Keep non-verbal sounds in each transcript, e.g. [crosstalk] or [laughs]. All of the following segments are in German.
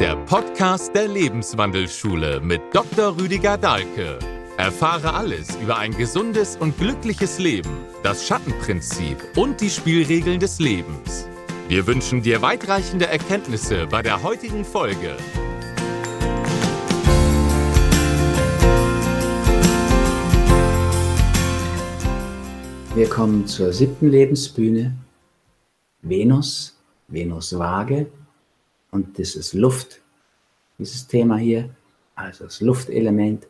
der Podcast der Lebenswandelschule mit Dr. Rüdiger Dahlke. Erfahre alles über ein gesundes und glückliches Leben, das Schattenprinzip und die Spielregeln des Lebens. Wir wünschen dir weitreichende Erkenntnisse bei der heutigen Folge. Wir kommen zur siebten Lebensbühne. Venus, Venus Waage und das ist Luft. Dieses Thema hier, also das Luftelement,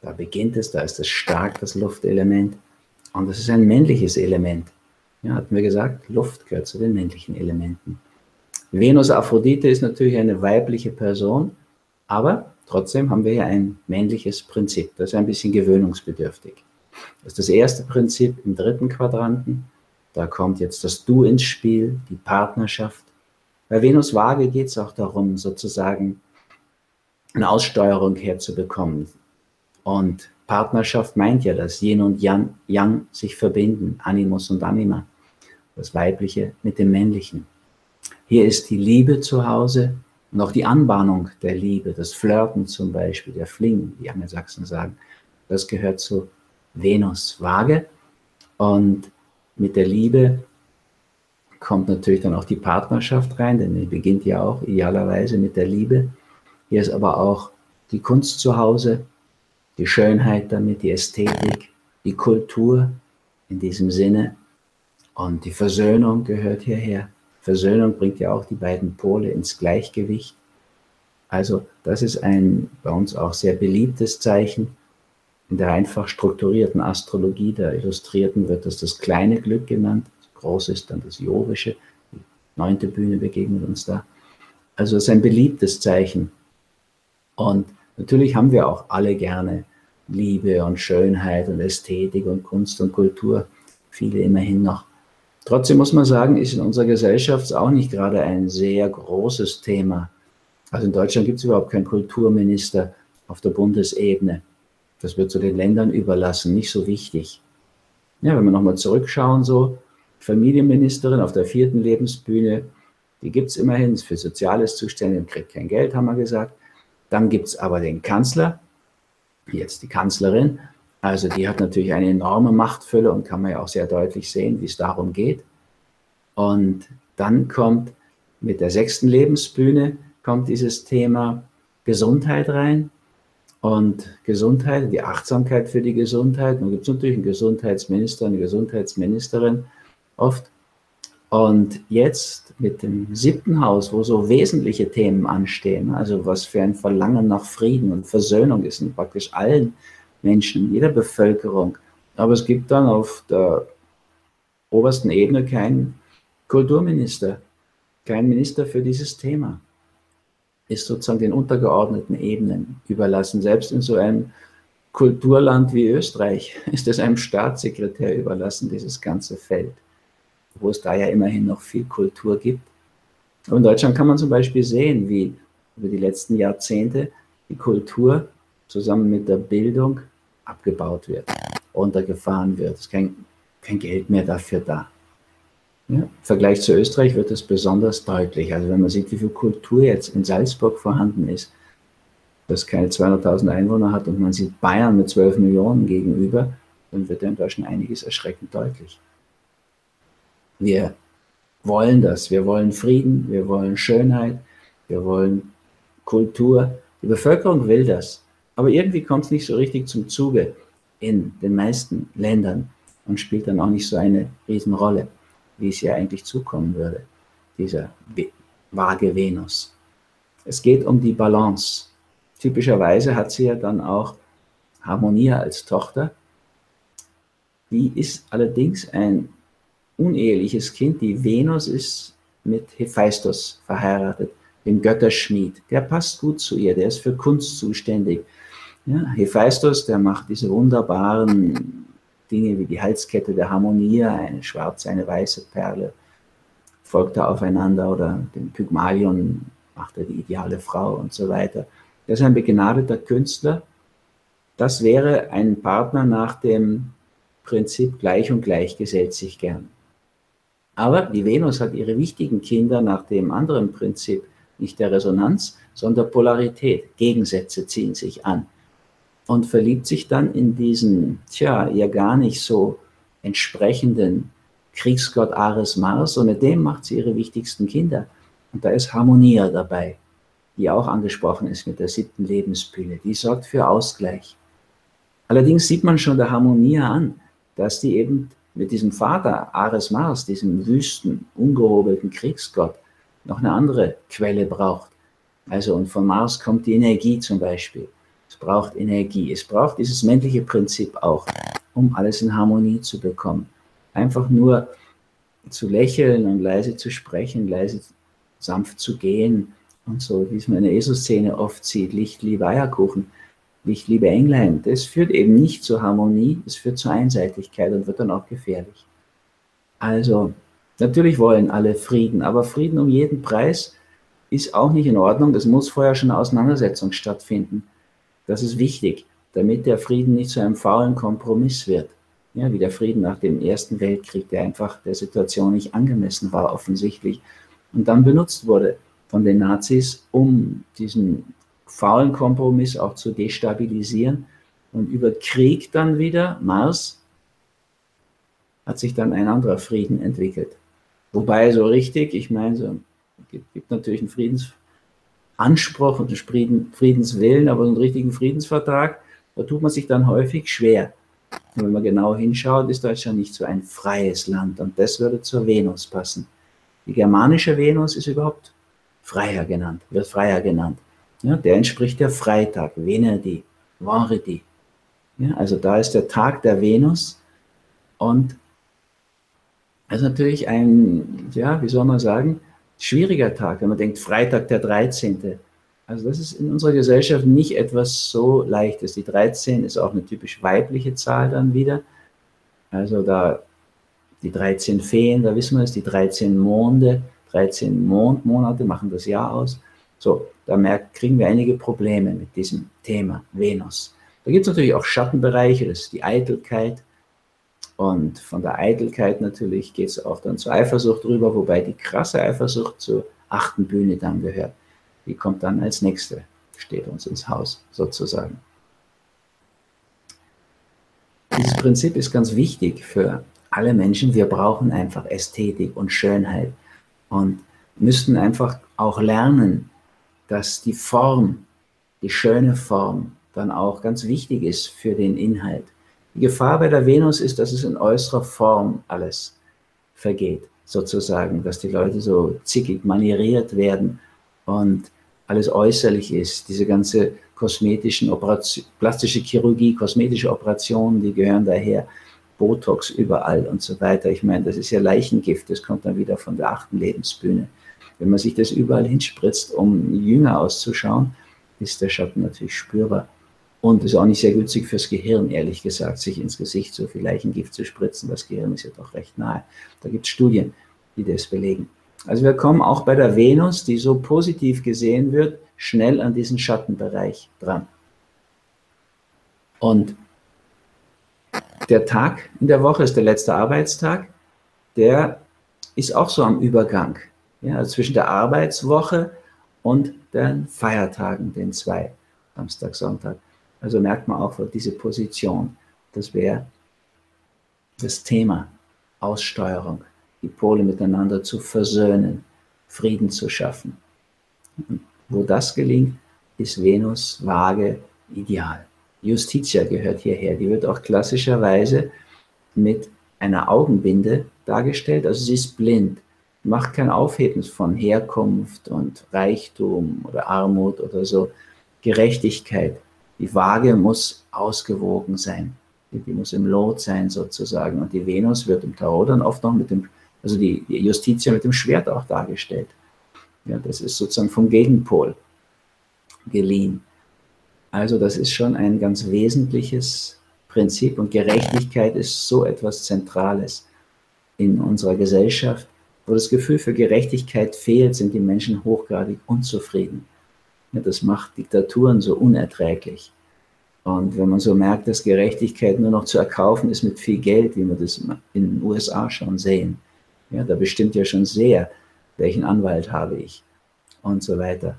da beginnt es, da ist es stark, das Luftelement. Und das ist ein männliches Element. Ja, hatten wir gesagt, Luft gehört zu den männlichen Elementen. Venus Aphrodite ist natürlich eine weibliche Person, aber trotzdem haben wir ja ein männliches Prinzip. Das ist ein bisschen gewöhnungsbedürftig. Das ist das erste Prinzip im dritten Quadranten. Da kommt jetzt das Du ins Spiel, die Partnerschaft. Bei Venus Waage geht es auch darum, sozusagen eine Aussteuerung herzubekommen. Und Partnerschaft meint ja, dass Yin und Yang, Yang sich verbinden, Animus und Anima, das Weibliche mit dem Männlichen. Hier ist die Liebe zu Hause und auch die Anbahnung der Liebe, das Flirten zum Beispiel, der Fling, wie Angelsachsen sagen, das gehört zu Venus Waage. Und mit der Liebe kommt natürlich dann auch die Partnerschaft rein, denn die beginnt ja auch idealerweise mit der Liebe. Hier ist aber auch die Kunst zu Hause, die Schönheit damit, die Ästhetik, die Kultur in diesem Sinne und die Versöhnung gehört hierher. Versöhnung bringt ja auch die beiden Pole ins Gleichgewicht. Also das ist ein bei uns auch sehr beliebtes Zeichen. In der einfach strukturierten Astrologie der Illustrierten wird das das kleine Glück genannt groß ist dann das Jovische. Die neunte Bühne begegnet uns da. Also es ist ein beliebtes Zeichen. Und natürlich haben wir auch alle gerne Liebe und Schönheit und Ästhetik und Kunst und Kultur. Viele immerhin noch. Trotzdem muss man sagen, ist in unserer Gesellschaft auch nicht gerade ein sehr großes Thema. Also in Deutschland gibt es überhaupt keinen Kulturminister auf der Bundesebene. Das wird zu den Ländern überlassen, nicht so wichtig. Ja, wenn wir nochmal zurückschauen, so Familienministerin auf der vierten Lebensbühne. Die gibt es immerhin, ist für Soziales zuständig und kriegt kein Geld, haben wir gesagt. Dann gibt es aber den Kanzler, jetzt die Kanzlerin. Also die hat natürlich eine enorme Machtfülle und kann man ja auch sehr deutlich sehen, wie es darum geht. Und dann kommt mit der sechsten Lebensbühne kommt dieses Thema Gesundheit rein. Und Gesundheit, die Achtsamkeit für die Gesundheit. Nun gibt es natürlich einen Gesundheitsminister, eine Gesundheitsministerin oft. Und jetzt mit dem siebten Haus, wo so wesentliche Themen anstehen, also was für ein Verlangen nach Frieden und Versöhnung ist in praktisch allen Menschen, jeder Bevölkerung. Aber es gibt dann auf der obersten Ebene keinen Kulturminister, keinen Minister für dieses Thema. Ist sozusagen den untergeordneten Ebenen überlassen. Selbst in so einem Kulturland wie Österreich [laughs] ist es einem Staatssekretär überlassen, dieses ganze Feld wo es da ja immerhin noch viel Kultur gibt. Und in Deutschland kann man zum Beispiel sehen, wie über die letzten Jahrzehnte die Kultur zusammen mit der Bildung abgebaut wird, runtergefahren wird. Es ist kein, kein Geld mehr dafür da. Ja, Im Vergleich zu Österreich wird es besonders deutlich. Also wenn man sieht, wie viel Kultur jetzt in Salzburg vorhanden ist, das keine 200.000 Einwohner hat und man sieht Bayern mit 12 Millionen gegenüber, dann wird in Deutschland einiges erschreckend deutlich. Wir wollen das. Wir wollen Frieden, wir wollen Schönheit, wir wollen Kultur. Die Bevölkerung will das. Aber irgendwie kommt es nicht so richtig zum Zuge in den meisten Ländern und spielt dann auch nicht so eine Riesenrolle, wie es ja eigentlich zukommen würde, dieser vage Venus. Es geht um die Balance. Typischerweise hat sie ja dann auch Harmonia als Tochter. Die ist allerdings ein uneheliches Kind. Die Venus ist mit Hephaistos verheiratet, dem Götterschmied. Der passt gut zu ihr, der ist für Kunst zuständig. Ja, Hephaistos, der macht diese wunderbaren Dinge wie die Halskette der Harmonie, eine schwarze, eine weiße Perle, folgt er aufeinander oder den Pygmalion macht er die ideale Frau und so weiter. Der ist ein begnadeter Künstler. Das wäre ein Partner nach dem Prinzip gleich und gleich gesellt sich gern. Aber die Venus hat ihre wichtigen Kinder nach dem anderen Prinzip nicht der Resonanz, sondern der Polarität. Gegensätze ziehen sich an und verliebt sich dann in diesen, tja, ihr gar nicht so entsprechenden Kriegsgott Ares Mars und mit dem macht sie ihre wichtigsten Kinder. Und da ist Harmonia dabei, die auch angesprochen ist mit der siebten Lebensbühne. Die sorgt für Ausgleich. Allerdings sieht man schon der Harmonia an, dass die eben mit diesem Vater Ares Mars, diesem wüsten, ungehobelten Kriegsgott, noch eine andere Quelle braucht. Also und von Mars kommt die Energie zum Beispiel. Es braucht Energie. Es braucht dieses männliche Prinzip auch, um alles in Harmonie zu bekommen. Einfach nur zu lächeln und leise zu sprechen, leise sanft zu gehen und so, wie es man in der ESO-Szene oft sieht, Licht, Liebe, Eierkuchen, Licht, Liebe, Englein, das führt eben nicht zur Harmonie, es führt zur Einseitigkeit und wird dann auch gefährlich. Also, natürlich wollen alle Frieden, aber Frieden um jeden Preis ist auch nicht in Ordnung. Es muss vorher schon eine Auseinandersetzung stattfinden. Das ist wichtig, damit der Frieden nicht zu einem faulen Kompromiss wird. Ja, wie der Frieden nach dem Ersten Weltkrieg, der einfach der Situation nicht angemessen war, offensichtlich, und dann benutzt wurde von den Nazis, um diesen faulen Kompromiss auch zu destabilisieren. Und über Krieg dann wieder, Mars, hat sich dann ein anderer Frieden entwickelt. Wobei so richtig, ich meine, so, gibt, gibt natürlich einen Friedensanspruch und einen Friedenswillen, aber einen richtigen Friedensvertrag, da tut man sich dann häufig schwer. Und wenn man genau hinschaut, ist Deutschland nicht so ein freies Land und das würde zur Venus passen. Die germanische Venus ist überhaupt Freier genannt, wird Freier genannt. Ja, der entspricht der Freitag, Venedi, Venredi. Ja, also da ist der Tag der Venus und das ist natürlich ein, ja, wie soll man sagen, schwieriger Tag, wenn man denkt, Freitag der 13. Also das ist in unserer Gesellschaft nicht etwas so leichtes. Die 13 ist auch eine typisch weibliche Zahl dann wieder. Also da die 13 Feen, da wissen wir es, die 13 Monde, 13 Mondmonate machen das Jahr aus. So, da merkt, kriegen wir einige Probleme mit diesem Thema Venus. Da gibt es natürlich auch Schattenbereiche, das ist die Eitelkeit. Und von der Eitelkeit natürlich geht es auch dann zur Eifersucht rüber, wobei die krasse Eifersucht zur achten Bühne dann gehört. Die kommt dann als nächste, steht uns ins Haus sozusagen. Dieses Prinzip ist ganz wichtig für alle Menschen. Wir brauchen einfach Ästhetik und Schönheit und müssten einfach auch lernen, dass die Form, die schöne Form, dann auch ganz wichtig ist für den Inhalt. Die Gefahr bei der Venus ist, dass es in äußerer Form alles vergeht, sozusagen, dass die Leute so zickig manieriert werden und alles äußerlich ist. Diese ganze kosmetischen Operation, plastische Chirurgie, kosmetische Operationen, die gehören daher. Botox überall und so weiter. Ich meine, das ist ja Leichengift, das kommt dann wieder von der achten Lebensbühne. Wenn man sich das überall hinspritzt, um jünger auszuschauen, ist der Schatten natürlich spürbar. Und ist auch nicht sehr günstig fürs Gehirn, ehrlich gesagt, sich ins Gesicht so viel Leichengift zu spritzen. Das Gehirn ist ja doch recht nahe. Da gibt es Studien, die das belegen. Also wir kommen auch bei der Venus, die so positiv gesehen wird, schnell an diesen Schattenbereich dran. Und der Tag in der Woche ist der letzte Arbeitstag, der ist auch so am Übergang. Ja, also zwischen der Arbeitswoche und den Feiertagen, den zwei, Samstag, Sonntag. Also merkt man auch diese Position. Das wäre das Thema Aussteuerung, die Pole miteinander zu versöhnen, Frieden zu schaffen. Und wo das gelingt, ist Venus, Waage, ideal. Justitia gehört hierher. Die wird auch klassischerweise mit einer Augenbinde dargestellt. Also sie ist blind, macht kein Aufhebens von Herkunft und Reichtum oder Armut oder so. Gerechtigkeit. Die Waage muss ausgewogen sein. Die muss im Lot sein sozusagen. Und die Venus wird im Tarot dann oft noch mit dem, also die, Justitia mit dem Schwert auch dargestellt. Ja, das ist sozusagen vom Gegenpol geliehen. Also das ist schon ein ganz wesentliches Prinzip und Gerechtigkeit ist so etwas Zentrales in unserer Gesellschaft. Wo das Gefühl für Gerechtigkeit fehlt, sind die Menschen hochgradig unzufrieden. Ja, das macht Diktaturen so unerträglich. Und wenn man so merkt, dass Gerechtigkeit nur noch zu erkaufen ist mit viel Geld, wie wir das in den USA schon sehen, ja, da bestimmt ja schon sehr, welchen Anwalt habe ich und so weiter.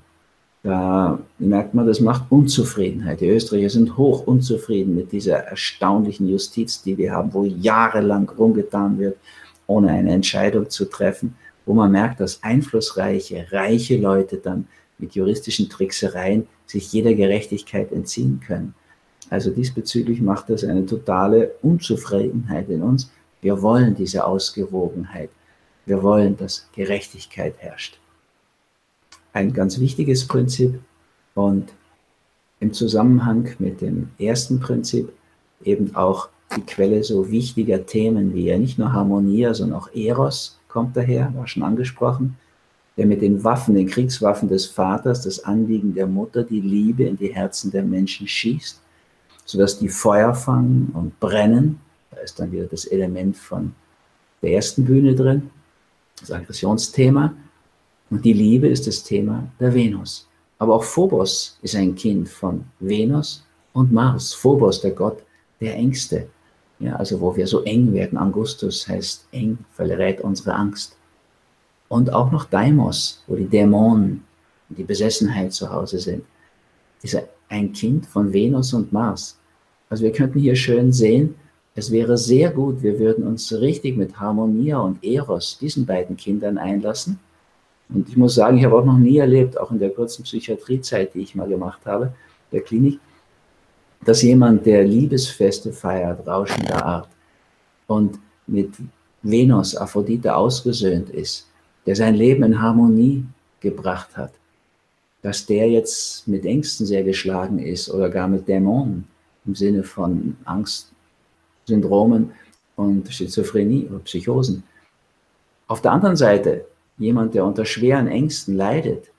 Da merkt man, das macht Unzufriedenheit. Die Österreicher sind hoch unzufrieden mit dieser erstaunlichen Justiz, die wir haben, wo jahrelang rumgetan wird, ohne eine Entscheidung zu treffen, wo man merkt, dass einflussreiche, reiche Leute dann mit juristischen Tricksereien sich jeder Gerechtigkeit entziehen können. Also diesbezüglich macht das eine totale Unzufriedenheit in uns. Wir wollen diese Ausgewogenheit. Wir wollen, dass Gerechtigkeit herrscht ein ganz wichtiges Prinzip und im Zusammenhang mit dem ersten Prinzip eben auch die Quelle so wichtiger Themen wie ja nicht nur Harmonie, sondern auch Eros kommt daher, war schon angesprochen, der mit den Waffen, den Kriegswaffen des Vaters, das Anliegen der Mutter, die Liebe in die Herzen der Menschen schießt, sodass die Feuer fangen und brennen. Da ist dann wieder das Element von der ersten Bühne drin, das Aggressionsthema. Und die Liebe ist das Thema der Venus. Aber auch Phobos ist ein Kind von Venus und Mars. Phobos, der Gott der Ängste. Ja, also wo wir so eng werden. Augustus heißt eng, verrät unsere Angst. Und auch noch Deimos, wo die Dämonen, die Besessenheit zu Hause sind. Ist ein Kind von Venus und Mars. Also wir könnten hier schön sehen, es wäre sehr gut, wir würden uns richtig mit Harmonia und Eros, diesen beiden Kindern einlassen und ich muss sagen, ich habe auch noch nie erlebt, auch in der kurzen Psychiatriezeit, die ich mal gemacht habe, der Klinik, dass jemand, der Liebesfeste feiert, rauschender Art und mit Venus, Aphrodite ausgesöhnt ist, der sein Leben in Harmonie gebracht hat, dass der jetzt mit Ängsten sehr geschlagen ist oder gar mit Dämonen im Sinne von Angstsyndromen und Schizophrenie oder Psychosen. Auf der anderen Seite jemand, der unter schweren Ängsten leidet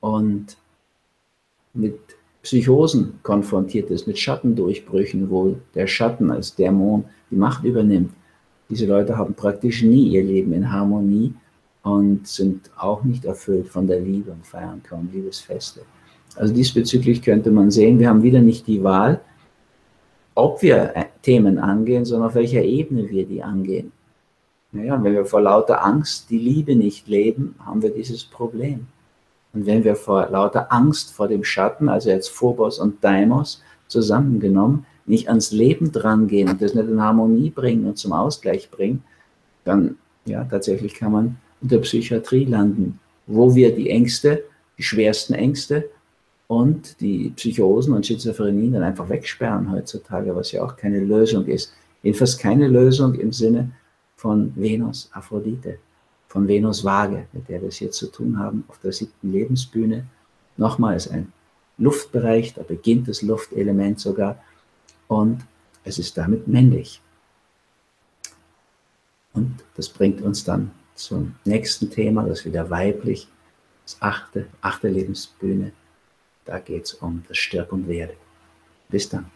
und mit Psychosen konfrontiert ist, mit Schattendurchbrüchen, wo der Schatten als Dämon die Macht übernimmt. Diese Leute haben praktisch nie ihr Leben in Harmonie und sind auch nicht erfüllt von der Liebe und feiern kaum Liebesfeste. Also diesbezüglich könnte man sehen, wir haben wieder nicht die Wahl, ob wir Themen angehen, sondern auf welcher Ebene wir die angehen. Naja, wenn wir vor lauter Angst die Liebe nicht leben, haben wir dieses Problem. Und wenn wir vor lauter Angst vor dem Schatten, also jetzt Phobos und Deimos zusammengenommen, nicht ans Leben drangehen und das nicht in Harmonie bringen und zum Ausgleich bringen, dann ja, tatsächlich kann man in der Psychiatrie landen, wo wir die Ängste, die schwersten Ängste und die Psychosen und Schizophrenien dann einfach wegsperren heutzutage, was ja auch keine Lösung ist. Jedenfalls keine Lösung im Sinne von Venus Aphrodite, von Venus Waage, mit der wir es hier zu tun haben, auf der siebten Lebensbühne. Nochmals ein Luftbereich, da beginnt das Luftelement sogar und es ist damit männlich. Und das bringt uns dann zum nächsten Thema, das wieder weiblich, das achte, achte Lebensbühne. Da geht es um das Stirb und Werde. Bis dann.